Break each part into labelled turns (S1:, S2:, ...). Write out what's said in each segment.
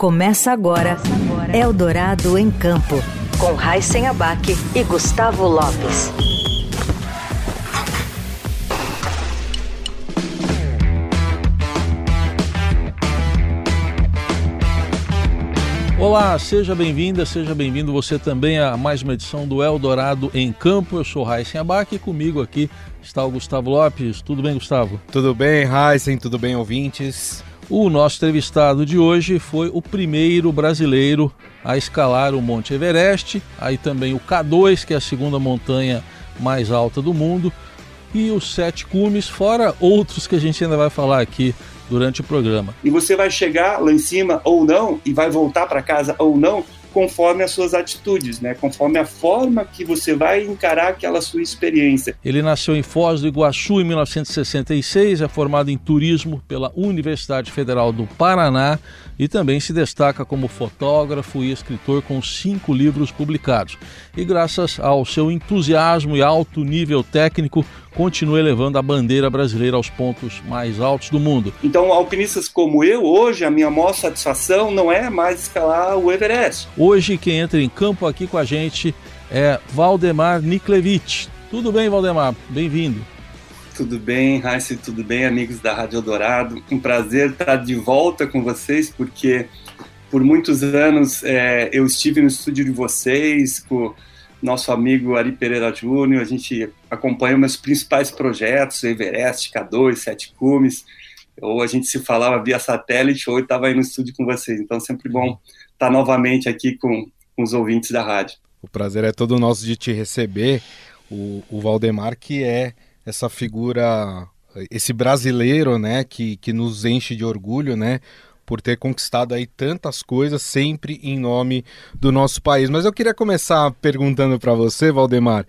S1: Começa agora Eldorado em Campo, com Raíssen Abac e Gustavo Lopes.
S2: Olá, seja bem-vinda, seja bem-vindo você também a mais uma edição do Eldorado em Campo. Eu sou Raíssen Abac e comigo aqui está o Gustavo Lopes. Tudo bem, Gustavo?
S3: Tudo bem, Raíssen, tudo bem, ouvintes?
S2: O nosso entrevistado de hoje foi o primeiro brasileiro a escalar o Monte Everest, aí também o K2, que é a segunda montanha mais alta do mundo, e os Sete Cumes, fora outros que a gente ainda vai falar aqui durante o programa.
S4: E você vai chegar lá em cima ou não, e vai voltar para casa ou não, conforme as suas atitudes, né? Conforme a forma que você vai encarar aquela sua experiência.
S2: Ele nasceu em Foz do Iguaçu em 1966, é formado em turismo pela Universidade Federal do Paraná e também se destaca como fotógrafo e escritor com cinco livros publicados. E graças ao seu entusiasmo e alto nível técnico, continua elevando a bandeira brasileira aos pontos mais altos do mundo.
S4: Então, alpinistas como eu, hoje, a minha maior satisfação não é mais escalar o Everest.
S2: Hoje, quem entra em campo aqui com a gente é Valdemar Niklevich. Tudo bem, Valdemar? Bem-vindo.
S4: Tudo bem, Raíssa, tudo bem, amigos da Rádio Dourado. Um prazer estar de volta com vocês, porque por muitos anos é, eu estive no estúdio de vocês com nosso amigo Ari Pereira Júnior, a gente acompanha meus principais projetos, Everest, K2, Sete Cumes, ou a gente se falava via satélite, ou estava aí no estúdio com vocês. Então, sempre bom estar novamente aqui com, com os ouvintes da rádio.
S3: O prazer é todo nosso de te receber. O, o Valdemar, que é essa figura, esse brasileiro, né, que, que nos enche de orgulho, né, por ter conquistado aí tantas coisas sempre em nome do nosso país. Mas eu queria começar perguntando para você, Valdemar,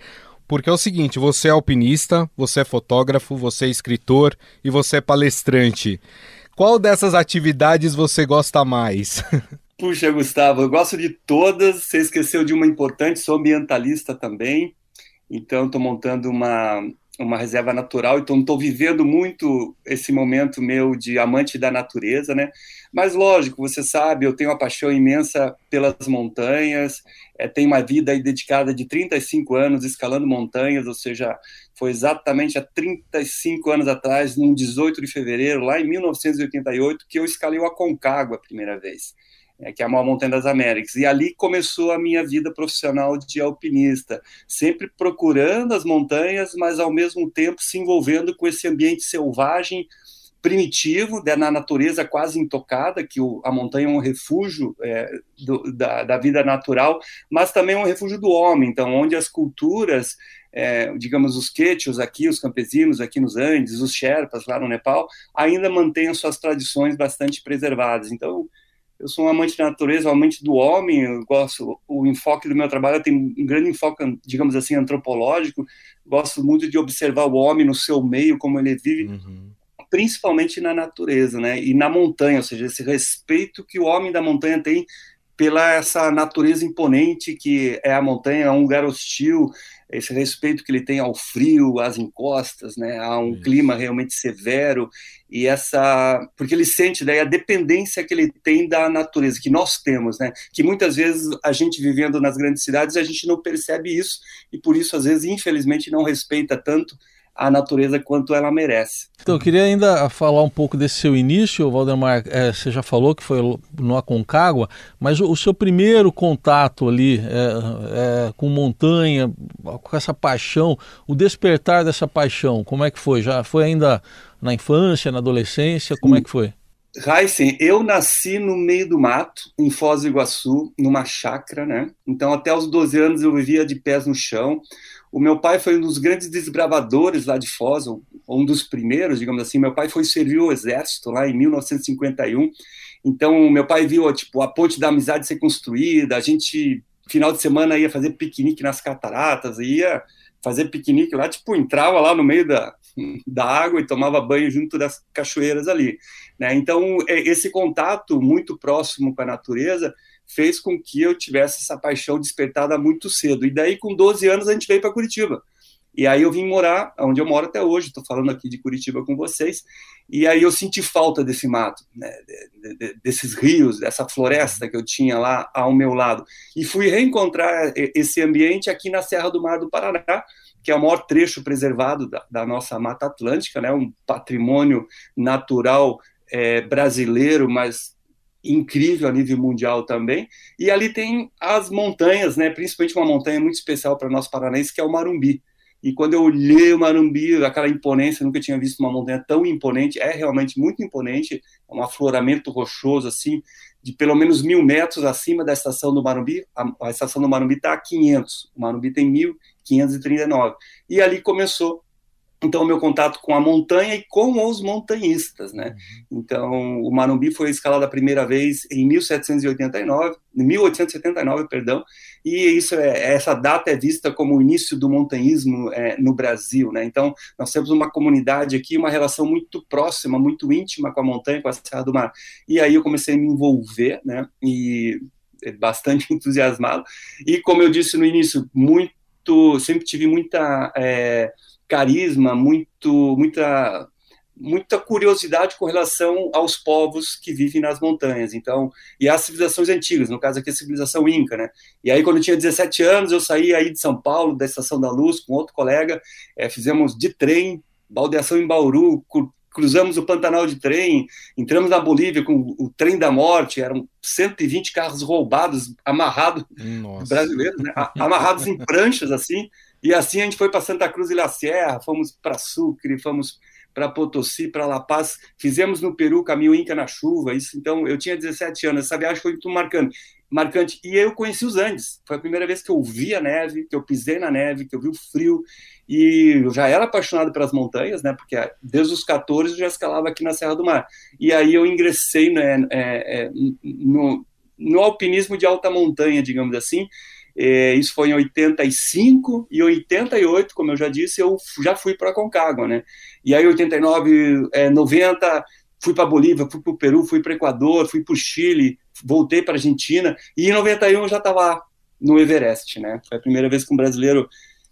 S3: porque é o seguinte, você é alpinista, você é fotógrafo, você é escritor e você é palestrante. Qual dessas atividades você gosta mais?
S4: Puxa, Gustavo, eu gosto de todas. Você esqueceu de uma importante, sou ambientalista também. Então, estou montando uma, uma reserva natural, então estou vivendo muito esse momento meu de amante da natureza, né? Mas lógico, você sabe, eu tenho uma paixão imensa pelas montanhas, é, tenho uma vida dedicada de 35 anos escalando montanhas, ou seja, foi exatamente há 35 anos atrás, num 18 de fevereiro, lá em 1988, que eu escalei o Aconcagua a primeira vez é, que é a maior montanha das Américas. E ali começou a minha vida profissional de alpinista, sempre procurando as montanhas, mas ao mesmo tempo se envolvendo com esse ambiente selvagem, primitivo, né, na natureza quase intocada, que o, a montanha é um refúgio é, do, da, da, vida natural, mas também um refúgio do homem, então, onde as culturas, é, digamos, os quechos aqui, os campesinos aqui nos Andes, os Sherpas lá no Nepal, ainda mantêm as suas tradições bastante preservadas. Então, eu sou um amante da natureza, um amante do homem, eu gosto, o enfoque do meu trabalho tem um grande enfoque, digamos assim, antropológico, gosto muito de observar o homem no seu meio, como ele vive, uhum. principalmente na natureza, né, e na montanha, ou seja, esse respeito que o homem da montanha tem pela essa natureza imponente que é a montanha, é um lugar hostil, esse respeito que ele tem ao frio, às encostas, né, a um Isso. clima realmente severo e essa porque ele sente daí a dependência que ele tem da natureza que nós temos, né, que muitas vezes a gente vivendo nas grandes cidades a gente não percebe isso e por isso às vezes infelizmente não respeita tanto a natureza quanto ela merece.
S2: Então, eu queria ainda falar um pouco desse seu início, Valdemar. É, você já falou que foi no Aconcagua, mas o, o seu primeiro contato ali é, é, com montanha, com essa paixão, o despertar dessa paixão, como é que foi? Já foi ainda na infância, na adolescência? Como é que foi?
S4: Heisen, eu nasci no meio do mato, em Foz do Iguaçu, numa chácara, né? Então, até os 12 anos eu vivia de pés no chão. O meu pai foi um dos grandes desbravadores lá de Foz, um dos primeiros, digamos assim. Meu pai foi servir o exército lá em 1951. Então, meu pai viu tipo a ponte da amizade ser construída. A gente final de semana ia fazer piquenique nas cataratas, ia fazer piquenique lá, tipo, entrava lá no meio da, da água e tomava banho junto das cachoeiras ali. Né? Então, é, esse contato muito próximo com a natureza fez com que eu tivesse essa paixão despertada muito cedo. E daí, com 12 anos, a gente veio para Curitiba. E aí eu vim morar onde eu moro até hoje, estou falando aqui de Curitiba com vocês, e aí eu senti falta desse mato, né, de, de, desses rios, dessa floresta que eu tinha lá ao meu lado. E fui reencontrar esse ambiente aqui na Serra do Mar do Paraná, que é o maior trecho preservado da, da nossa Mata Atlântica, né, um patrimônio natural é, brasileiro, mas incrível a nível mundial também. E ali tem as montanhas, né, principalmente uma montanha muito especial para nós paranaenses, que é o Marumbi. E quando eu olhei o Marumbi, aquela imponência, nunca tinha visto uma montanha tão imponente, é realmente muito imponente, é um afloramento rochoso, assim, de pelo menos mil metros acima da estação do Marumbi. A, a estação do Marumbi está a 500, o Marumbi tem 1.539. E ali começou então o meu contato com a montanha e com os montanhistas, né? Uhum. Então o Marumbi foi escalado a primeira vez em 1789, 1879, perdão, e isso é essa data é vista como o início do montanhismo é, no Brasil, né? Então nós temos uma comunidade aqui, uma relação muito próxima, muito íntima com a montanha, com a Serra do Mar. E aí eu comecei a me envolver, né? E bastante entusiasmado. E como eu disse no início, muito, sempre tive muita é, carisma, muito, muita, muita curiosidade com relação aos povos que vivem nas montanhas. Então, e as civilizações antigas, no caso aqui a civilização inca, né? E aí quando eu tinha 17 anos, eu saí aí de São Paulo, da Estação da Luz, com outro colega, é, fizemos de trem, baldeação em Bauru, cruzamos o Pantanal de trem, entramos na Bolívia com o trem da morte, eram 120 carros roubados, amarrados, brasileiros, né? amarrados em pranchas, assim, e assim a gente foi para Santa Cruz e La Sierra, fomos para Sucre, fomos para Potosí, para La Paz, fizemos no Peru caminho Inca na chuva, isso então eu tinha 17 anos, essa viagem foi muito marcante, marcante, e eu conheci os Andes, foi a primeira vez que eu vi a neve, que eu pisei na neve, que eu vi o frio, e eu já era apaixonado pelas montanhas, né, porque desde os 14 eu já escalava aqui na Serra do Mar, e aí eu ingressei né, é, é, no, no alpinismo de alta montanha, digamos assim, isso foi em 85 e 88, como eu já disse, eu já fui para Concagua, né? E aí 89, é, 90, fui para Bolívia, fui para o Peru, fui para Equador, fui para o Chile, voltei para Argentina e em 91 eu já estava no Everest, né? Foi a primeira vez que um brasileiro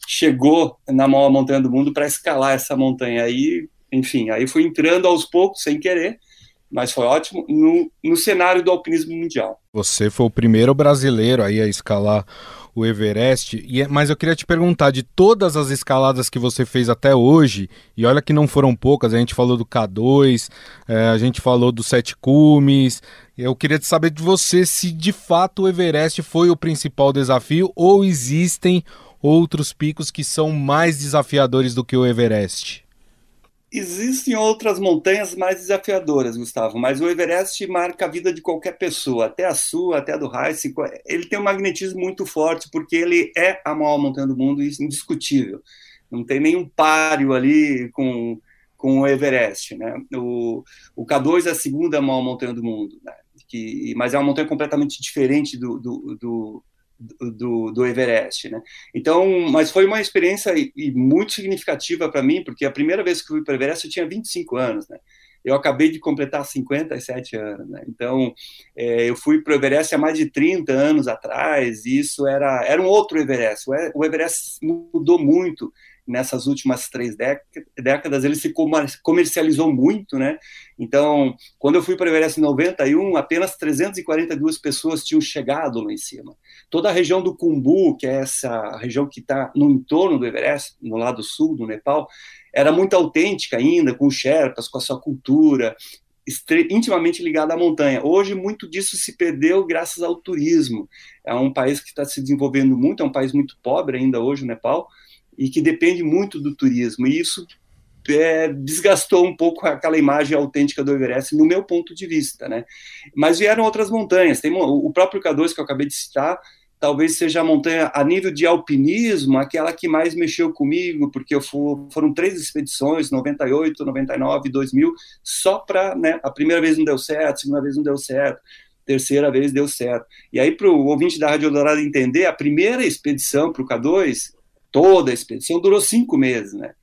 S4: chegou na maior montanha do mundo para escalar essa montanha. Aí, enfim, aí fui entrando aos poucos, sem querer, mas foi ótimo no, no cenário do alpinismo mundial.
S3: Você foi o primeiro brasileiro aí a escalar o Everest, e, é, mas eu queria te perguntar, de todas as escaladas que você fez até hoje, e olha que não foram poucas, a gente falou do K2, é, a gente falou do Sete Cumes, eu queria saber de você se de fato o Everest foi o principal desafio ou existem outros picos que são mais desafiadores do que o Everest.
S4: Existem outras montanhas mais desafiadoras, Gustavo, mas o Everest marca a vida de qualquer pessoa, até a sua, até a do Heisen. Ele tem um magnetismo muito forte, porque ele é a maior montanha do mundo, isso é indiscutível. Não tem nenhum páreo ali com, com o Everest. Né? O, o K2 é a segunda maior montanha do mundo, né? que, mas é uma montanha completamente diferente do, do, do do, do Everest, né? Então, mas foi uma experiência e, e muito significativa para mim, porque a primeira vez que fui para o Everest eu tinha 25 anos, né? Eu acabei de completar 57 anos, né? Então, é, eu fui para o Everest há mais de 30 anos atrás, e isso era, era um outro Everest. O Everest mudou muito nessas últimas três décadas, ele se comercializou muito, né? Então, quando eu fui para o Everest em 91, apenas 342 pessoas tinham chegado lá em cima. Toda a região do Kumbu, que é essa região que está no entorno do Everest, no lado sul do Nepal, era muito autêntica ainda, com os Sherpas, com a sua cultura, intimamente ligada à montanha. Hoje, muito disso se perdeu graças ao turismo. É um país que está se desenvolvendo muito, é um país muito pobre ainda hoje, o Nepal, e que depende muito do turismo. E isso é, desgastou um pouco aquela imagem autêntica do Everest, no meu ponto de vista, né? Mas vieram outras montanhas. Tem o próprio K2 que eu acabei de citar, talvez seja a montanha a nível de alpinismo, aquela que mais mexeu comigo, porque eu for, foram três expedições, 98, 99, 2000, só para, né, a primeira vez não deu certo, a segunda vez não deu certo, terceira vez deu certo. E aí, para o ouvinte da Rádio Dourado entender, a primeira expedição para o K2 toda a expedição durou cinco meses, né?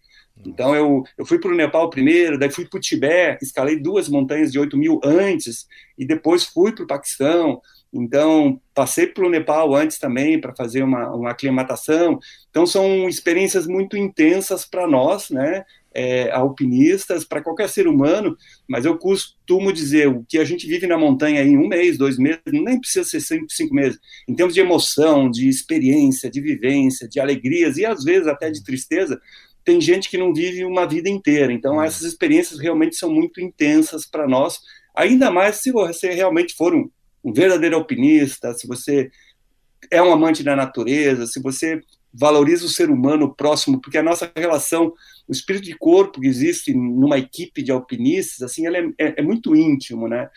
S4: Então eu, eu fui para o Nepal primeiro, daí fui para o Tibete, escalei duas montanhas de 8 mil antes, e depois fui para o Paquistão. Então passei pelo Nepal antes também para fazer uma, uma aclimatação. Então são experiências muito intensas para nós, né? É, alpinistas, para qualquer ser humano, mas eu costumo dizer o que a gente vive na montanha em um mês, dois meses, nem precisa ser cinco, cinco meses, em termos de emoção, de experiência, de vivência, de alegrias e às vezes até de tristeza, tem gente que não vive uma vida inteira. Então, uhum. essas experiências realmente são muito intensas para nós, ainda mais se você realmente for um, um, verdadeiro alpinista, se você é um amante da natureza, se você valoriza o ser humano próximo, porque a nossa relação, o espírito de corpo que existe numa equipe de alpinistas, assim, ela é, é, é muito íntimo, né?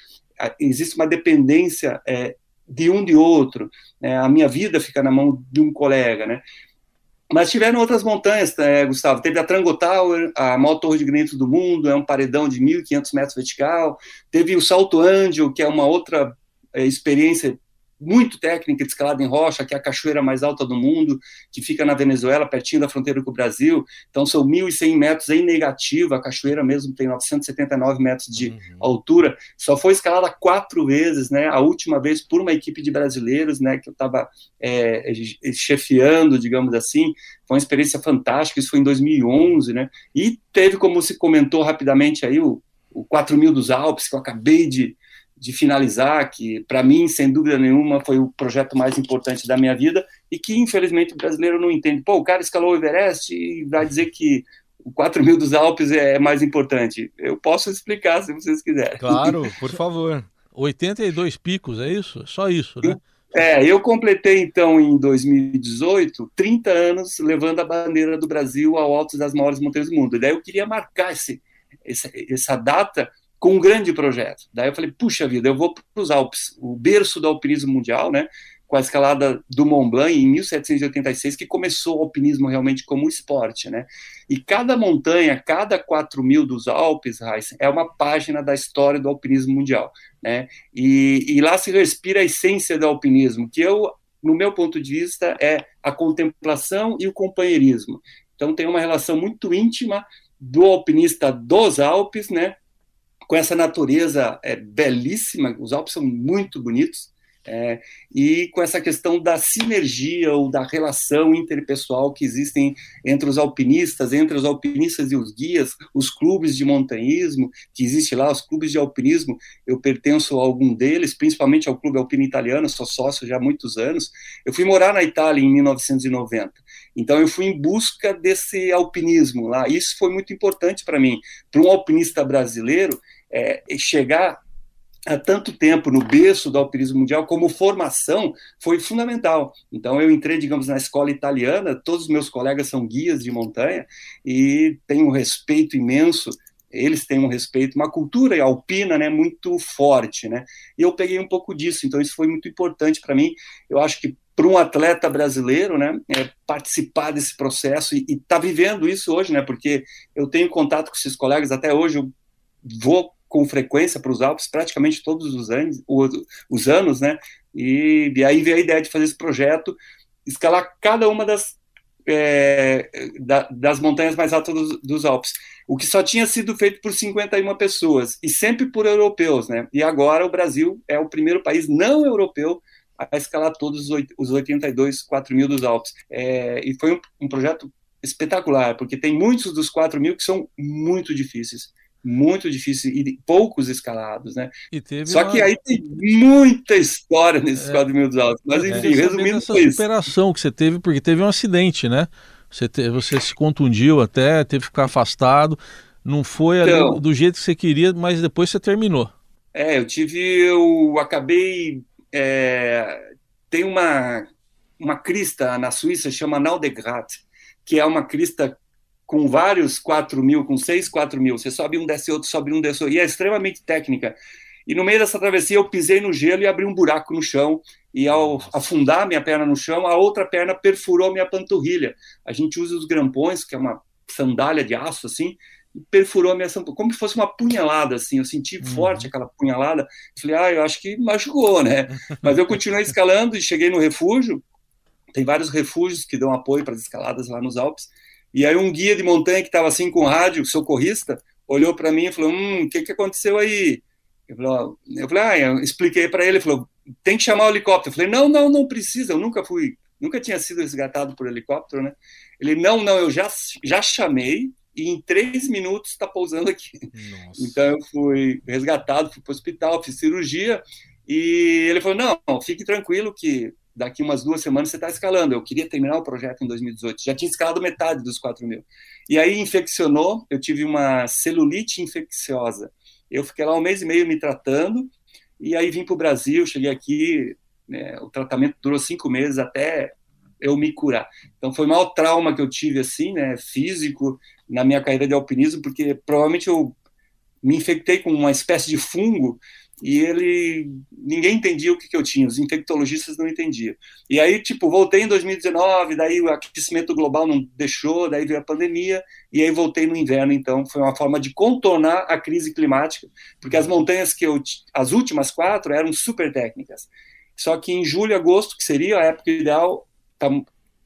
S4: Existe uma dependência é, de um de outro. Né? A minha vida fica na mão de um colega, né? Mas tiveram outras montanhas, é, Gustavo. Teve a Trango Tower, a maior torre de granito do mundo, é um paredão de 1.500 metros vertical. Teve o Salto Angel, que é uma outra é, experiência muito técnica de escalada em rocha, que é a cachoeira mais alta do mundo, que fica na Venezuela, pertinho da fronteira com o Brasil. Então, são 1.100 metros em negativo, a cachoeira mesmo tem 979 metros de uhum. altura. Só foi escalada quatro vezes, né? A última vez por uma equipe de brasileiros, né? Que eu estava é, chefiando, digamos assim. Foi uma experiência fantástica, isso foi em 2011, né? E teve, como se comentou rapidamente aí, o, o 4 mil dos Alpes, que eu acabei de de finalizar, que para mim, sem dúvida nenhuma, foi o projeto mais importante da minha vida e que, infelizmente, o brasileiro não entende. Pô, o cara escalou o Everest e vai dizer que o 4 mil dos Alpes é mais importante. Eu posso explicar se vocês quiserem.
S2: Claro, por favor. 82 picos, é isso? Só isso, né?
S4: É, eu completei então em 2018 30 anos levando a bandeira do Brasil ao alto das maiores montanhas do mundo. E daí eu queria marcar esse, essa, essa data com um grande projeto. Daí eu falei, puxa vida, eu vou para os Alpes, o berço do alpinismo mundial, né? Com a escalada do Mont Blanc em 1786, que começou o alpinismo realmente como esporte, né? E cada montanha, cada 4 mil dos Alpes, Heisen, é uma página da história do alpinismo mundial, né? E, e lá se respira a essência do alpinismo, que eu, no meu ponto de vista, é a contemplação e o companheirismo. Então tem uma relação muito íntima do alpinista dos Alpes, né, com essa natureza é, belíssima, os Alpes são muito bonitos, é, e com essa questão da sinergia ou da relação interpessoal que existem entre os alpinistas, entre os alpinistas e os guias, os clubes de montanhismo, que existe lá, os clubes de alpinismo, eu pertenço a algum deles, principalmente ao Clube Alpino Italiano, sou sócio já há muitos anos. Eu fui morar na Itália em 1990, então eu fui em busca desse alpinismo lá, isso foi muito importante para mim. Para um alpinista brasileiro, é, chegar há tanto tempo no berço do alpinismo mundial como formação foi fundamental. Então eu entrei, digamos, na escola italiana, todos os meus colegas são guias de montanha e tenho um respeito imenso eles têm um respeito, uma cultura alpina, né, muito forte, né? E eu peguei um pouco disso, então isso foi muito importante para mim. Eu acho que para um atleta brasileiro, né, é, participar desse processo e estar tá vivendo isso hoje, né? Porque eu tenho contato com esses colegas até hoje, eu vou com frequência para os Alpes praticamente todos os anos, os anos, né? E, e, aí veio a ideia de fazer esse projeto, escalar cada uma das, é, da, das montanhas mais altas dos, dos, Alpes, o que só tinha sido feito por 51 pessoas, e sempre por europeus, né? E agora o Brasil é o primeiro país não europeu a escalar todos os 82, 4 mil dos Alpes. É, e foi um, um projeto espetacular, porque tem muitos dos 4 mil que são muito difíceis muito difícil e poucos escalados, né? Só uma... que aí tem muita história nesses é, 4 mil dos altos. Mas é. enfim, é, resumindo essa
S2: foi superação que você teve, porque teve um acidente, né? Você, te, você se contundiu até, teve que ficar afastado. Não foi então, do jeito que você queria, mas depois você terminou.
S4: É, eu tive, eu acabei. É, tem uma, uma crista na Suíça, chama Naudegrat, que é uma crista com vários 4 mil, com 6, 4 mil. Você sobe um, desce outro, sobe um, desce outro. E é extremamente técnica. E no meio dessa travessia eu pisei no gelo e abri um buraco no chão. E ao afundar minha perna no chão, a outra perna perfurou minha panturrilha. A gente usa os grampões, que é uma sandália de aço assim, e perfurou a minha panturrilha, como se fosse uma punhalada assim. Eu senti uhum. forte aquela punhalada. Falei, ah, eu acho que machucou, né? Mas eu continuei escalando e cheguei no refúgio. Tem vários refúgios que dão apoio para as escaladas lá nos Alpes E aí um guia de montanha que estava assim com rádio, socorrista, olhou para mim e falou: Hum, o que, que aconteceu aí? Eu falei, eu falei ah, eu expliquei para ele, ele falou: tem que chamar o helicóptero. Eu falei: não, não, não precisa, eu nunca fui, nunca tinha sido resgatado por helicóptero, né? Ele: não, não, eu já, já chamei e em três minutos está pousando aqui. Nossa. Então eu fui resgatado, fui para o hospital, fiz cirurgia e ele falou: não, fique tranquilo que daqui umas duas semanas você está escalando. Eu queria terminar o projeto em 2018, já tinha escalado metade dos 4 mil. E aí infeccionou, eu tive uma celulite infecciosa. Eu fiquei lá um mês e meio me tratando, e aí vim para o Brasil, cheguei aqui, né, o tratamento durou cinco meses até eu me curar. Então foi o maior trauma que eu tive, assim, né, físico, na minha carreira de alpinismo, porque provavelmente eu me infectei com uma espécie de fungo e ele ninguém entendia o que, que eu tinha, os infectologistas não entendiam. E aí, tipo, voltei em 2019, daí o aquecimento global não deixou, daí veio a pandemia, e aí voltei no inverno, então foi uma forma de contornar a crise climática, porque as montanhas que eu as últimas quatro eram super técnicas. Só que em julho, agosto, que seria a época ideal, tá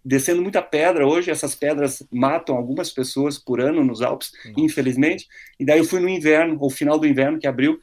S4: descendo muita pedra hoje, essas pedras matam algumas pessoas por ano nos Alpes, infelizmente. E daí eu fui no inverno, ou final do inverno, que abriu,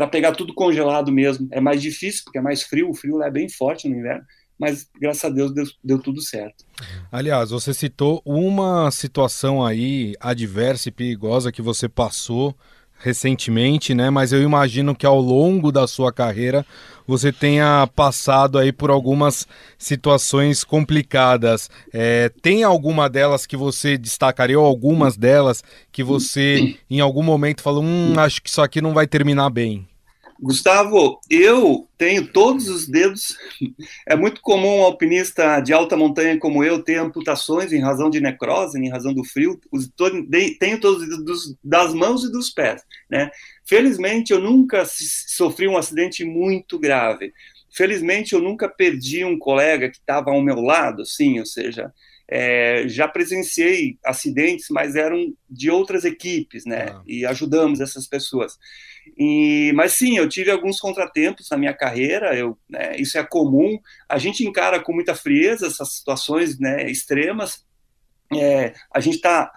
S4: para pegar tudo congelado mesmo. É mais difícil, porque é mais frio, o frio é bem forte no inverno, mas graças a Deus deu, deu, tudo certo.
S3: Aliás, você citou uma situação aí adversa e perigosa que você passou recentemente, né? Mas eu imagino que ao longo da sua carreira você tenha passado aí por algumas situações complicadas. É, tem alguma delas que você destacaria ou algumas delas que você em algum momento falou, hum, acho que isso aqui não vai terminar bem?
S4: Gustavo, eu tenho todos os dedos. É muito comum um alpinista de alta montanha como eu ter amputações em razão de necrose, em razão do frio. Tenho todos os dedos das mãos e dos pés. Né? Felizmente, eu nunca sofri um acidente muito grave. Felizmente, eu nunca perdi um colega que estava ao meu lado, assim, ou seja, é, já presenciei acidentes, mas eram de outras equipes, né? Ah. E ajudamos essas pessoas. E, mas sim, eu tive alguns contratempos na minha carreira. Eu, né, isso é comum. A gente encara com muita frieza essas situações, né, extremas. É, a gente está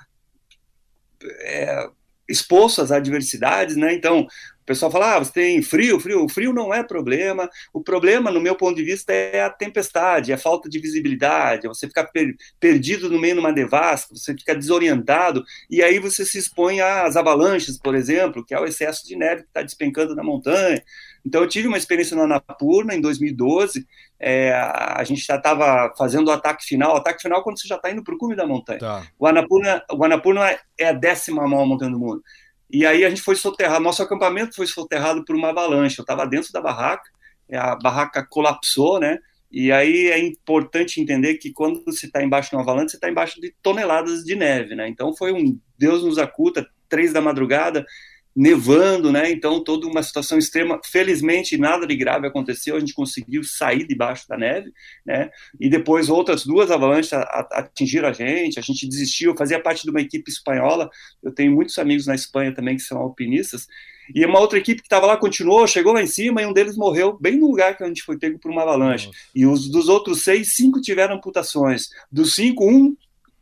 S4: é, exposto às adversidades, né? Então, o pessoal fala, ah, você tem frio, frio. O frio não é problema. O problema, no meu ponto de vista, é a tempestade, é a falta de visibilidade, é você ficar per perdido no meio de uma devassa, você fica desorientado, e aí você se expõe às avalanches, por exemplo, que é o excesso de neve que está despencando na montanha. Então, eu tive uma experiência na Anapurna, em 2012, é, a gente já estava fazendo o ataque final, o ataque final é quando você já está indo para o cume da montanha. Tá. O, Anapurna, o Anapurna é a décima maior montanha do mundo. E aí a gente foi soterrado, nosso acampamento foi soterrado por uma avalanche. Eu estava dentro da barraca, a barraca colapsou, né? E aí é importante entender que quando você está embaixo de uma avalanche, você está embaixo de toneladas de neve, né? Então foi um Deus nos acuta, três da madrugada, nevando, né? Então, toda uma situação extrema. Felizmente, nada de grave aconteceu, a gente conseguiu sair debaixo da neve, né? E depois outras duas avalanches atingiram a gente, a gente desistiu. Eu fazia parte de uma equipe espanhola, eu tenho muitos amigos na Espanha também que são alpinistas, e uma outra equipe que estava lá continuou, chegou lá em cima e um deles morreu bem no lugar que a gente foi pego por uma avalanche. Nossa. E os dos outros seis, cinco tiveram amputações. Dos cinco, um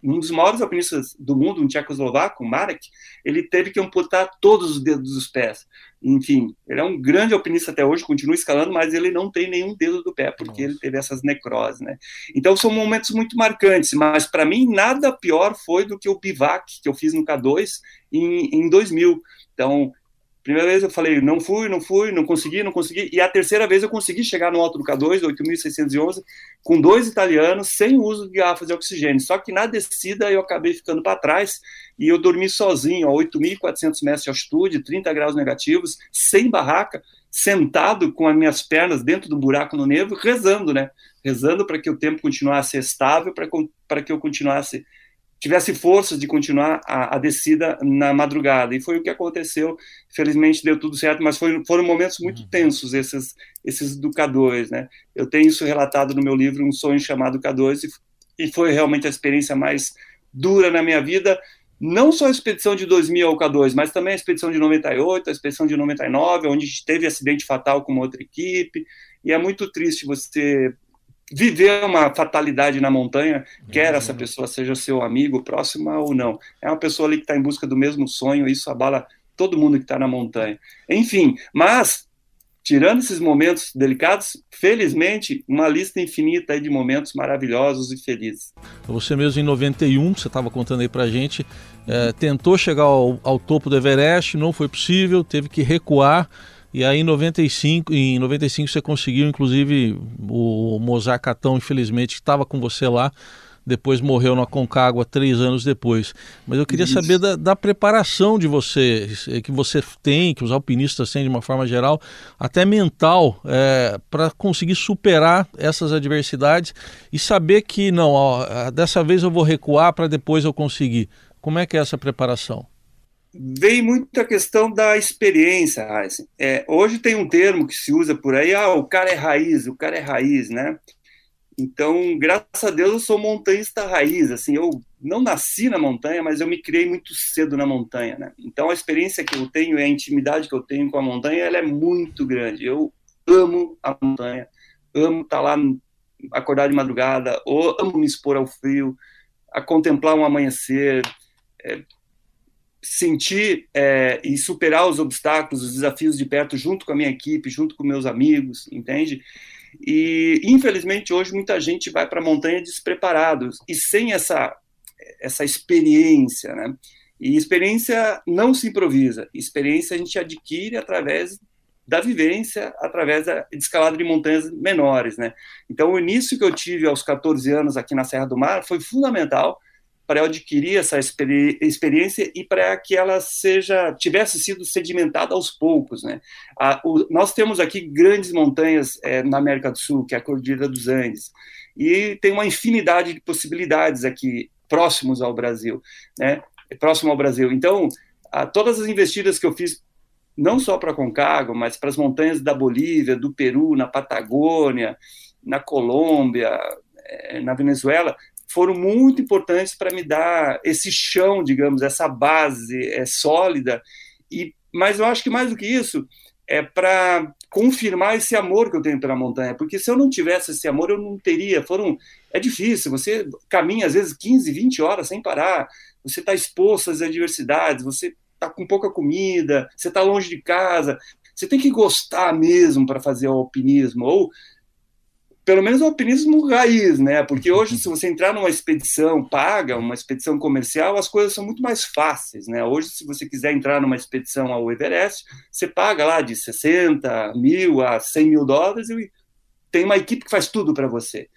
S4: um dos maiores alpinistas do mundo, um tchecoslovaco, Marek, ele teve que amputar todos os dedos dos pés. Enfim, ele é um grande alpinista até hoje, continua escalando, mas ele não tem nenhum dedo do pé, porque Nossa. ele teve essas necroses, né? Então são momentos muito marcantes, mas para mim nada pior foi do que o bivac que eu fiz no K2 em, em 2000. Então, Primeira vez eu falei, não fui, não fui, não consegui, não consegui. E a terceira vez eu consegui chegar no alto do K2, 8.611, com dois italianos, sem uso de garrafas de oxigênio. Só que na descida eu acabei ficando para trás e eu dormi sozinho, a 8.400 metros de altitude, 30 graus negativos, sem barraca, sentado com as minhas pernas dentro do buraco no nevo, rezando, né? Rezando para que o tempo continuasse estável, para que eu continuasse tivesse forças de continuar a, a, descida na madrugada. E foi o que aconteceu. Felizmente deu tudo certo, mas foi, foram momentos muito uhum. tensos esses, esses do K2. Né? Eu tenho isso relatado no meu livro, Um Sonho Chamado K2, e, e foi realmente a experiência mais dura na minha vida. Não só a expedição de 2000 ao K2, mas também a expedição de 98, a expedição de 99, onde teve acidente fatal com outra equipe. E é muito triste você viver uma fatalidade na montanha, quer essa pessoa seja seu amigo, próxima ou não. É uma pessoa ali que está em busca do mesmo sonho, isso abala todo mundo que está na montanha. Enfim, mas tirando esses momentos delicados, felizmente, uma lista infinita de momentos maravilhosos e felizes.
S2: Você mesmo em 91, você estava contando aí para gente, é, tentou chegar ao, ao, topo do Everest, não foi possível, teve que recuar. E aí em 95, em 95 você conseguiu, inclusive o Mozart Catão, infelizmente, estava com você lá, depois morreu na Concagua três anos depois. Mas eu queria Isso. saber da, da, preparação de vocês, eh, que você tem, que os alpinistas têm de uma forma geral, até mental, é, para conseguir superar essas adversidades e saber que não, ó, dessa vez eu vou recuar para depois eu conseguir. Como é que é essa preparação?
S4: Vem muito a questão da experiência, Heisen. É, hoje tem um termo que se usa por aí, ah, o cara é raiz, o cara é raiz, né? Então, graças a Deus, eu sou montanhista raiz. Assim, eu não nasci na montanha, mas eu me criei muito cedo na montanha. Né? Então, a experiência que eu tenho e a intimidade que eu tenho com a montanha, ela é muito grande. Eu amo a montanha, amo estar lá, acordar de madrugada, ou amo me expor ao frio, a contemplar um amanhecer, é, sentir é, e superar os obstáculos, os desafios de perto, junto com a minha equipe, junto com meus amigos, entende? E, infelizmente, hoje muita gente vai para a montanha despreparados e sem essa, essa experiência, né? E experiência não se improvisa, experiência a gente adquire através da vivência, através da escalada de montanhas menores, né? Então, o início que eu tive aos 14 anos aqui na Serra do Mar foi fundamental para eu adquirir essa experi experiência e para que ela seja tivesse sido sedimentada aos poucos, né? A, o, nós temos aqui grandes montanhas é, na América do Sul, que é a Cordilheira dos Andes, e tem uma infinidade de possibilidades aqui próximos ao Brasil, né? Próximo ao Brasil. Então, a, todas as investidas que eu fiz não só para Concagua, mas para as montanhas da Bolívia, do Peru, na Patagônia, na Colômbia, é, na Venezuela, foram muito importantes para me dar esse chão, digamos, essa base é, sólida. E, mas eu acho que mais do que isso é para confirmar esse amor que eu tenho pela montanha, porque se eu não tivesse esse amor, eu não teria. Foram é difícil, você caminha às vezes 15, 20 horas sem parar, você está exposto às adversidades, você está com pouca comida, você está longe de casa, você tem que gostar mesmo para fazer o alpinismo, ou pelo menos o alpinismo raiz, né? Porque hoje, se você entrar numa expedição paga, uma expedição comercial, as coisas são muito mais fáceis, né? Hoje, se você quiser entrar numa expedição ao Everest, você paga lá de 60 mil a 100 mil dólares e tem uma equipe que faz tudo para você.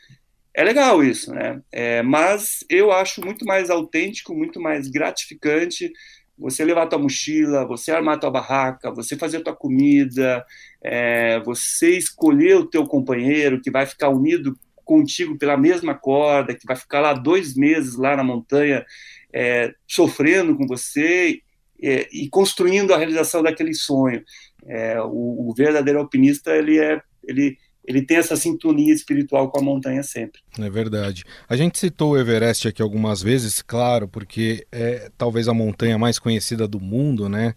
S4: É legal isso, né? É, mas eu acho muito mais autêntico, muito mais gratificante você levar tua mochila, você armar tua barraca, você fazer tua comida, é, você escolher o teu companheiro que vai ficar unido contigo pela mesma corda, que vai ficar lá dois meses lá na montanha é, sofrendo com você é, e construindo a realização daquele sonho. É, o, o, verdadeiro alpinista ele é ele ele tem essa sintonia espiritual com a montanha sempre.
S3: É verdade. A gente citou o Everest aqui algumas vezes, claro, porque é talvez a montanha mais conhecida do mundo, né?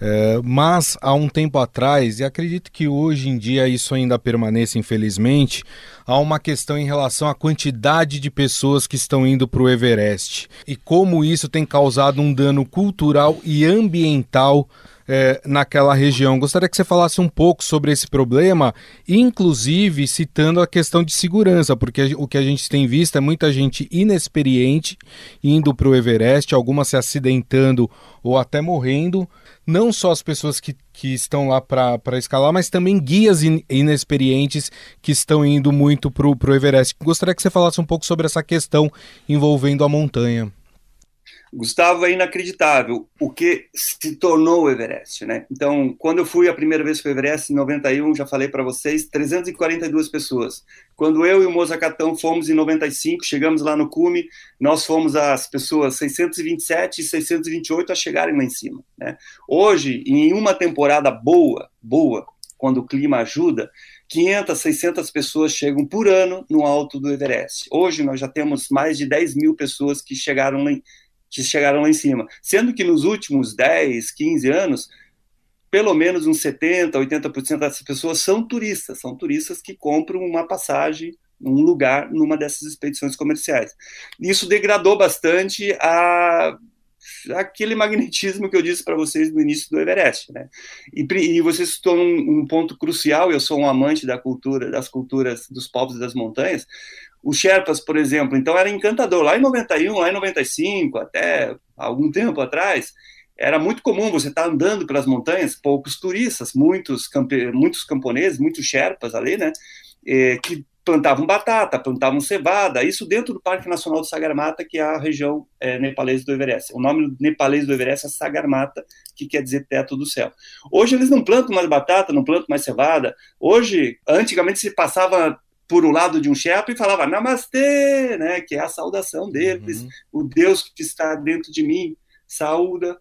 S3: É, mas há um tempo atrás, e acredito que hoje em dia isso ainda permaneça, infelizmente, há uma questão em relação à quantidade de pessoas que estão indo para o Everest e como isso tem causado um dano cultural e ambiental é, naquela região. Gostaria que você falasse um pouco sobre esse problema, inclusive citando a questão de segurança, porque o que a gente tem visto é muita gente inexperiente indo para o Everest, algumas se acidentando ou até morrendo. Não só as pessoas que, que estão lá para escalar, mas também guias in, inexperientes que estão indo muito para o Everest. Gostaria que você falasse um pouco sobre essa questão envolvendo a montanha.
S4: Gustavo é inacreditável o que se tornou o Everest, né? Então, quando eu fui a primeira vez para o Everest, em 91, já falei para vocês, 342 pessoas. Quando eu e o Mozacatão fomos em 95, chegamos lá no cume, nós fomos as pessoas 627 e 628 a chegarem lá em cima, né? Hoje, em uma temporada boa, boa, quando o clima ajuda, 500, 600 pessoas chegam por ano no alto do Everest. Hoje nós já temos mais de 10 mil pessoas que chegaram lá em que chegaram lá em cima. Sendo que nos últimos 10, 15 anos, pelo menos uns 70, 80% dessas pessoas são turistas, são turistas que compram uma passagem um lugar numa dessas expedições comerciais. Isso degradou bastante a aquele magnetismo que eu disse para vocês no início do Everest, né? E, e você citou um, um, ponto crucial. Eu sou um amante da cultura, das culturas dos povos das montanhas. Os Sherpas, por exemplo, então era encantador. Lá em 91, lá em 95, até algum tempo atrás, era muito comum você estar tá andando pelas montanhas, poucos turistas, muitos, campe, muitos camponeses, muitos Sherpas ali, né? Eh, que plantavam batata, plantavam cevada, isso dentro do Parque Nacional do Sagarmata, que é a região é, nepalesa do Everest. O nome nepalês do Everest é Sagarmata, que quer dizer teto do céu. Hoje eles não plantam mais batata, não plantam mais cevada. Hoje, antigamente se passava por um lado de um Sherpa e falava Namastê, né, que é a saudação deles, uhum. o Deus que está dentro de mim, saúda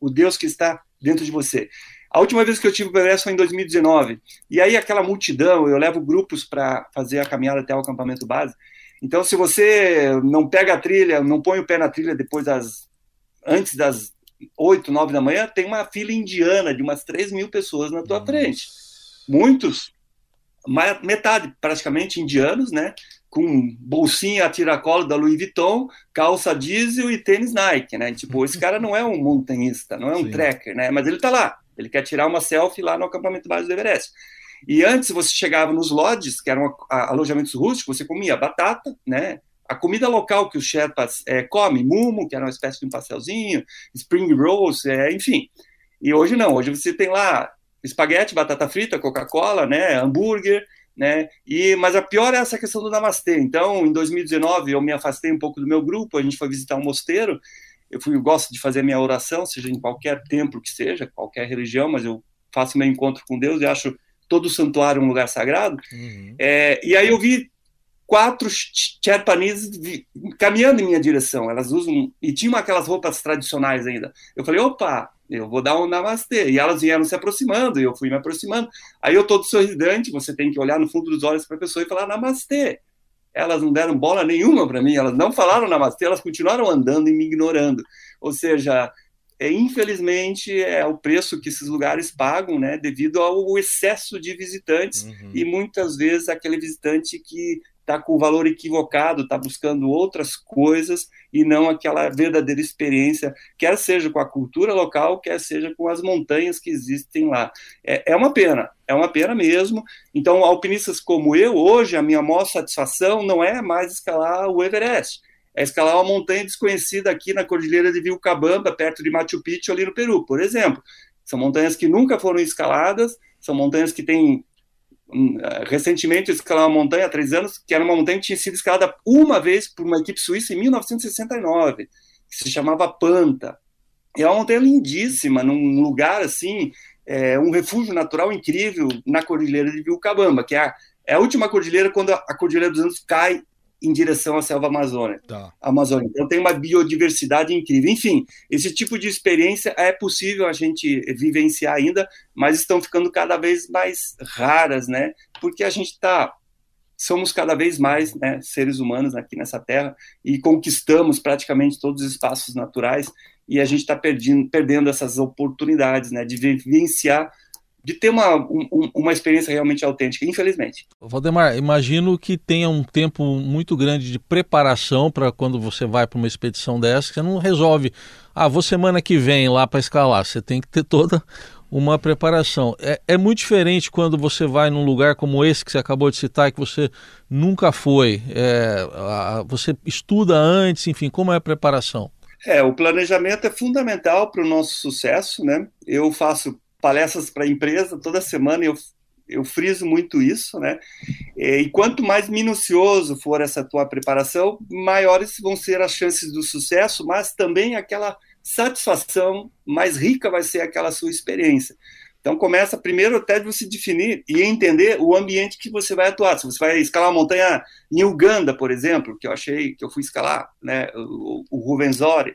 S4: o Deus que está dentro de você. A última vez que eu tive o Everest foi em 2019. E aí aquela multidão, eu levo grupos para fazer a caminhada até o acampamento base. Então, se você não pega a trilha, não põe o pé na trilha depois das antes das 8, 9 da manhã, tem uma fila indiana de umas 3 mil pessoas na tua Nossa. frente. Muitos, metade praticamente indianos, né? Com bolsinha a tiracolo da Louis Vuitton, calça diesel e tênis Nike, né? Tipo, esse cara não é um montanhista, não é um Sim. trekker, né? Mas ele tá lá. Ele quer tirar uma selfie lá no acampamento base do Everest. E antes você chegava nos lodges, que eram alojamentos rústicos, você comia batata, né? A comida local que os Sherpas é, comem, mumo, que era uma espécie de um pastelzinho, spring rolls, é, enfim. E hoje não, hoje você tem lá espaguete, batata frita, Coca-Cola, né, hambúrguer, né? E mas a pior é essa questão do namastê. Então, em 2019 eu me afastei um pouco do meu grupo, a gente foi visitar um mosteiro eu, fui, eu gosto de fazer minha oração, seja em qualquer templo que seja, qualquer religião, mas eu faço meu encontro com Deus e acho todo santuário um lugar sagrado. Uhum. É, e aí eu vi quatro Sherpanis caminhando em minha direção. Elas usam e tinham aquelas roupas tradicionais ainda. Eu falei, opa, eu vou dar um namastê. E elas vieram se aproximando, e eu fui me aproximando. Aí eu todo sorridente, você tem que olhar no fundo dos olhos para a pessoa e falar namastê elas não deram bola nenhuma para mim, elas não falaram namastê, elas continuaram andando e me ignorando. Ou seja, é, infelizmente é o preço que esses lugares pagam, né, devido ao excesso de visitantes uhum. e muitas vezes aquele visitante que está com o valor equivocado, está buscando outras coisas e não aquela verdadeira experiência, quer seja com a cultura local, quer seja com as montanhas que existem lá. É, é uma pena, é uma pena mesmo. Então, alpinistas como eu, hoje, a minha maior satisfação não é mais escalar o Everest, é escalar uma montanha desconhecida aqui na Cordilheira de Vilcabamba, perto de Machu Picchu, ali no Peru, por exemplo. São montanhas que nunca foram escaladas, são montanhas que têm recentemente eu escalei uma montanha há três anos, que era uma montanha que tinha sido escalada uma vez por uma equipe suíça em 1969, que se chamava Panta. É uma montanha lindíssima, num lugar assim, é, um refúgio natural incrível na Cordilheira de Vilcabamba, que é a, é a última cordilheira quando a, a Cordilheira dos Andes cai em direção à selva amazônica. Tá. Amazônia. Então tem uma biodiversidade incrível. Enfim, esse tipo de experiência é possível a gente vivenciar ainda, mas estão ficando cada vez mais raras, né? Porque a gente está somos cada vez mais né, seres humanos aqui nessa terra e conquistamos praticamente todos os espaços naturais e a gente está perdendo, perdendo essas oportunidades né, de vivenciar de ter uma, um, uma experiência realmente autêntica, infelizmente.
S2: Valdemar, imagino que tenha um tempo muito grande de preparação para quando você vai para uma expedição dessa, que você não resolve, ah, vou semana que vem lá para escalar, você tem que ter toda uma preparação. É, é, muito diferente quando você vai num lugar como esse que você acabou de citar, que você nunca foi, é, a, você estuda antes, enfim, como é a preparação?
S4: É, o planejamento é fundamental para o nosso sucesso, né? Eu faço palestras para a empresa, toda semana eu, eu friso muito isso, né? E quanto mais minucioso for essa tua preparação, maiores vão ser as chances do sucesso, mas também aquela satisfação mais rica vai ser aquela sua experiência. Então começa primeiro até de você definir e entender o ambiente que você vai atuar. Se você vai escalar uma montanha em Uganda, por exemplo, que eu achei que eu fui escalar, né, o, o Ruvenzori,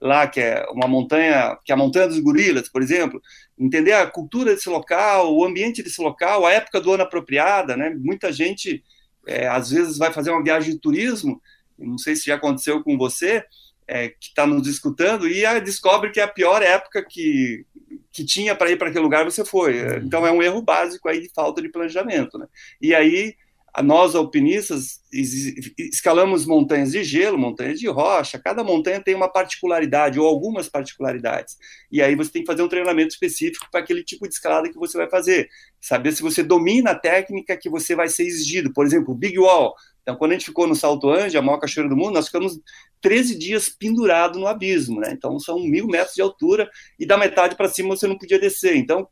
S4: lá, que é uma montanha, que é a Montanha dos Gorilas, por exemplo, entender a cultura desse local, o ambiente desse local, a época do ano apropriada, né? Muita gente, é, às vezes, vai fazer uma viagem de turismo, não sei se já aconteceu com você, é, que está nos escutando, e descobre que é a pior época que, que tinha para ir para aquele lugar você foi. Uhum. Então, é um erro básico aí de falta de planejamento, né? E aí nós alpinistas escalamos montanhas de gelo, montanhas de rocha, cada montanha tem uma particularidade ou algumas particularidades. E aí você tem que fazer um treinamento específico para aquele tipo de escalada que você vai fazer. Saber se você domina a técnica que você vai ser exigido. Por exemplo, Big Wall. Então, quando a gente ficou no Salto Anjo, a maior cachoeira do mundo, nós ficamos 13 dias pendurado no abismo, né? Então, são mil metros de altura e da metade para cima você não podia descer. Então,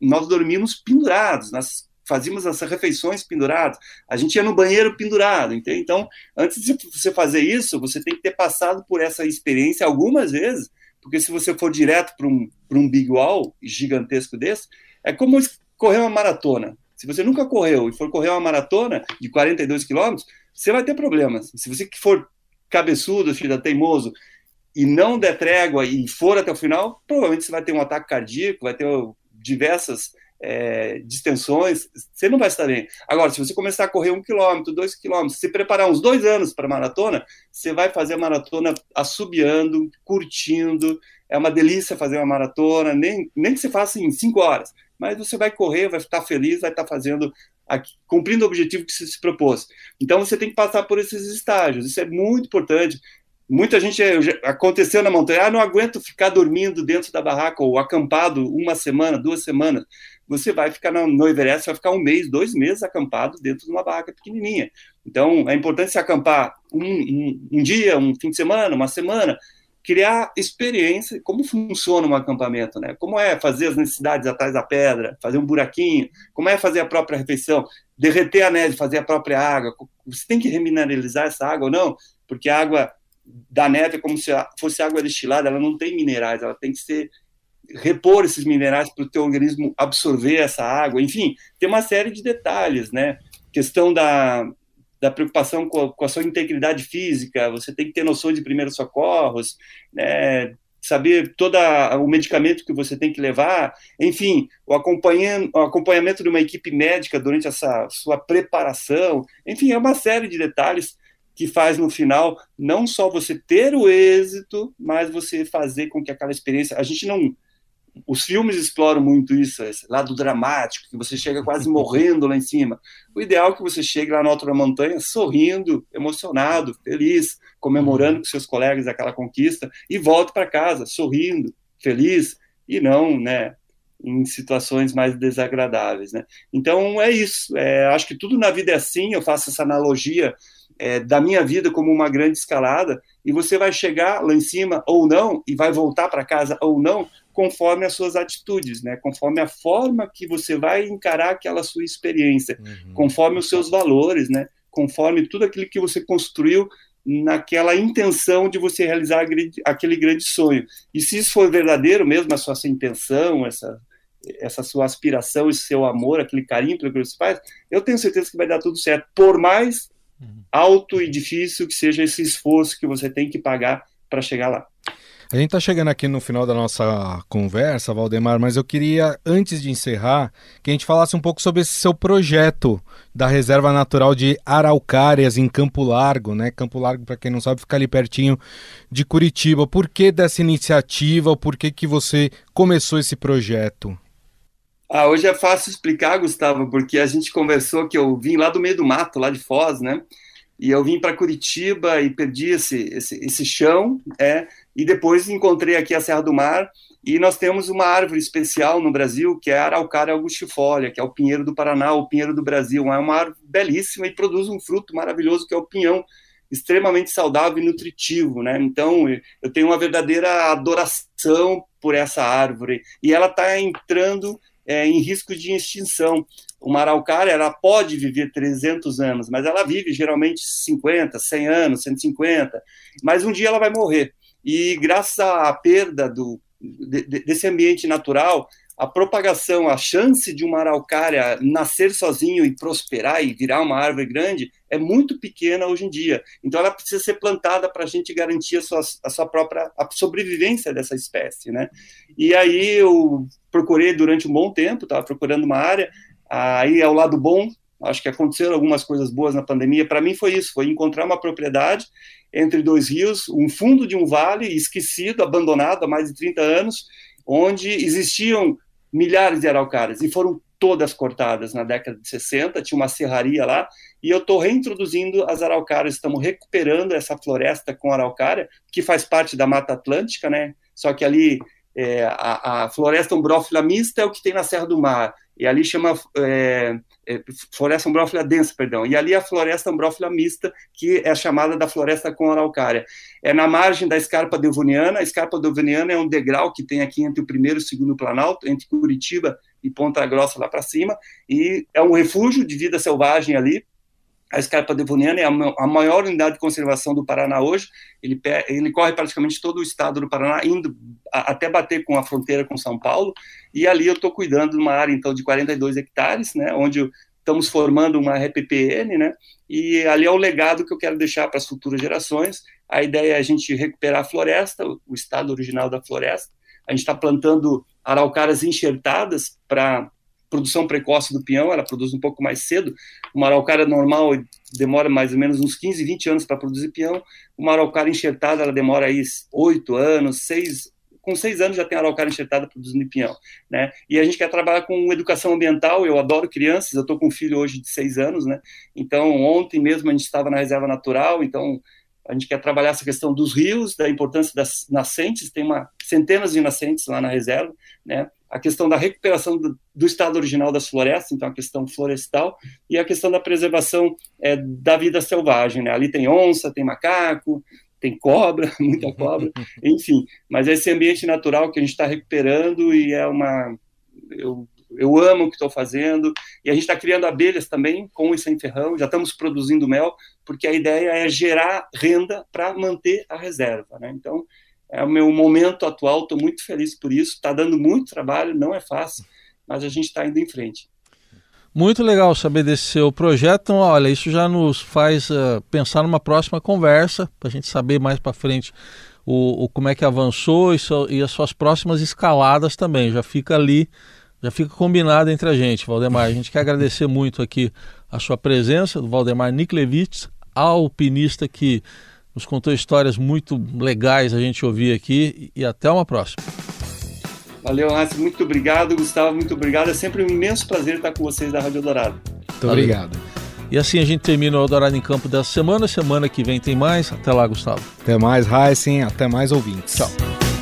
S4: nós dormimos pendurados, nós fazíamos as refeições penduradas, a gente ia no banheiro pendurado, entende? Então, antes de você fazer isso, você tem que ter passado por essa experiência algumas vezes, porque se você for direto para um, um big wall gigantesco desse, é como correr uma maratona. Se você nunca correu e for correr uma maratona de 42 quilômetros, você vai ter problemas. Se você for cabeçudo, filho teimoso, e não der trégua e for até o final, provavelmente você vai ter um ataque cardíaco, vai ter diversas é, distensões, você não vai estar bem. Agora, se você começar a correr um quilômetro, dois quilômetros, se preparar uns dois anos para maratona, você vai fazer a maratona assobiando, curtindo. É uma delícia fazer uma maratona, nem, nem que você faça em cinco horas, mas você vai correr, vai estar feliz, vai estar fazendo, aqui, cumprindo o objetivo que você se propôs. Então você tem que passar por esses estágios, isso é muito importante. Muita gente aconteceu na montanha, ah, não aguento ficar dormindo dentro da barraca ou acampado uma semana, duas semanas você vai ficar no, Everest, vai ficar um mês, dois meses acampado dentro de uma barraca pequenininha. Então, é importante se acampar um, um, um dia, um fim de semana, uma semana, criar experiência, como funciona um acampamento, né? Como é fazer as necessidades atrás da pedra, fazer um buraquinho, como é fazer a própria refeição, derreter a neve, fazer a própria água. Você tem que remineralizar essa água ou não? Porque a água da neve é como se fosse água destilada, ela não tem minerais, ela tem que ser repor esses minerais para o teu organismo absorver essa água, enfim, tem uma série de detalhes, né? Questão da, da preocupação com a, com a sua integridade física, você tem que ter noção de primeiros socorros, né? saber todo o medicamento que você tem que levar, enfim, o, o acompanhamento de uma equipe médica durante essa sua preparação, enfim, é uma série de detalhes que faz no final não só você ter o êxito, mas você fazer com que aquela experiência. A gente não os filmes exploram muito isso, esse lado dramático, que você chega quase morrendo lá em cima. O ideal é que você chegue lá na alta da montanha sorrindo, emocionado, feliz, comemorando com seus colegas aquela conquista e volte para casa sorrindo, feliz e não, né, em situações mais desagradáveis, né? Então é isso. É, acho que tudo na vida é assim. Eu faço essa analogia é, da minha vida como uma grande escalada e você vai chegar lá em cima ou não e vai voltar para casa ou não conforme as suas atitudes, né? Conforme a forma que você vai encarar aquela sua experiência, uhum. conforme os seus valores, né? Conforme tudo aquilo que você construiu naquela intenção de você realizar aquele grande sonho. E se isso for verdadeiro mesmo, a sua intenção, essa essa sua aspiração, esse seu amor, aquele carinho pelo que você faz, eu tenho certeza que vai dar tudo certo. Por mais uhum. alto e difícil que seja esse esforço que você tem que pagar para chegar lá.
S3: A gente está chegando aqui no final da nossa conversa, Valdemar, mas eu queria, antes de encerrar, que a gente falasse um pouco sobre esse seu projeto da Reserva Natural de Araucárias, em Campo Largo, né? Campo Largo, para quem não sabe, fica ali pertinho de Curitiba. Por que dessa iniciativa? Por que, que você começou esse projeto?
S4: Ah, hoje é fácil explicar, Gustavo, porque a gente conversou que eu vim lá do meio do mato, lá de Foz, né? E eu vim para Curitiba e perdi esse, esse, esse chão, é, e depois encontrei aqui a Serra do Mar, e nós temos uma árvore especial no Brasil, que é a Araucária augustifolia, que é o pinheiro do Paraná, o pinheiro do Brasil. É uma árvore belíssima e produz um fruto maravilhoso, que é o pinhão, extremamente saudável e nutritivo, né? Então, eu tenho uma verdadeira adoração por essa árvore, e ela está entrando é, em risco de extinção. Uma araucária ela pode viver 300 anos, mas ela vive geralmente 50, 100 anos, 150, mas um dia ela vai morrer. E graças à perda do, de, desse ambiente natural, a propagação, a chance de uma araucária nascer sozinho e prosperar e virar uma árvore grande é muito pequena hoje em dia. Então ela precisa ser plantada para a gente garantir a sua, a sua própria a sobrevivência dessa espécie, né? E aí eu procurei durante um bom tempo, estava procurando uma área, aí ao lado bom, acho que aconteceram algumas coisas boas na pandemia, para mim foi isso, foi encontrar uma propriedade entre dois rios, um fundo de um vale esquecido, abandonado há mais de 30 anos, onde existiam milhares de araucárias, e foram todas cortadas na década de 60, tinha uma serraria lá, e eu estou reintroduzindo as araucárias, estamos recuperando essa floresta com araucária, que faz parte da Mata Atlântica, né? Só que ali é, a, a, floresta umbrófila mista é o que tem na Serra do Mar, e ali chama é, é, floresta umbrófila densa, perdão, e ali a floresta umbrófila mista, que é chamada da floresta com araucária. É na margem da escarpa devoniana, a escarpa devoniana é um degrau que tem aqui entre o primeiro e o segundo planalto, entre Curitiba e Ponta Grossa lá para cima, e é um refúgio de vida selvagem ali, a Escarpa Devoniana é a maior unidade de conservação do Paraná hoje. Ele, ele corre praticamente todo o estado do Paraná, indo até bater com a fronteira com São Paulo. E ali eu estou cuidando de uma área então de 42 hectares, né, onde estamos formando uma RPPN, né? E ali é o legado que eu quero deixar para as futuras gerações. A ideia é a gente recuperar a floresta, o estado original da floresta. A gente está plantando araucárias enxertadas para produção precoce do pinhão, ela produz um pouco mais cedo. Uma araucária normal demora mais ou menos uns 15, 20 anos para produzir pinhão. Uma araucária enxertada, ela demora aí 8 anos, 6, com seis anos já tem araucária enxertada produzindo pinhão, né? E a gente quer trabalhar com educação ambiental, eu adoro crianças, eu estou com um filho hoje de seis anos, né? Então, ontem mesmo a gente estava na reserva natural, então a gente quer trabalhar essa questão dos rios, da importância das nascentes, tem uma centenas de nascentes lá na reserva, né? A questão da recuperação do, do estado original das florestas, então a questão florestal, e a questão da preservação é, da vida selvagem, né? Ali tem onça, tem macaco, tem cobra, muita cobra, enfim. Mas esse ambiente natural que a gente está recuperando e é uma. Eu eu amo o que estou fazendo, e a gente está criando abelhas também, com e sem ferrão, já estamos produzindo mel, porque a ideia é gerar renda para manter a reserva. Né? Então, é o meu momento atual, estou muito feliz por isso, está dando muito trabalho, não é fácil, mas a gente está indo em frente.
S2: Muito legal saber desse seu projeto. Então, olha, isso já nos faz uh, pensar numa próxima conversa, para a gente saber mais para frente o, o, como é que avançou e, so, e as suas próximas escaladas também. Já fica ali já fica combinado entre a gente, Valdemar. A gente quer agradecer muito aqui a sua presença, do Valdemar Niklevich, alpinista que nos contou histórias muito legais a gente ouvir aqui e até uma próxima.
S4: Valeu, Raça. Muito obrigado, Gustavo. Muito obrigado. É sempre um imenso prazer estar com vocês da Rádio Dourado.
S3: Muito Valeu. obrigado.
S2: E assim a gente termina o Eldorado em Campo dessa semana. Semana que vem tem mais. Até lá, Gustavo.
S3: Até mais, Heisen. Até mais, ouvintes.
S2: Tchau.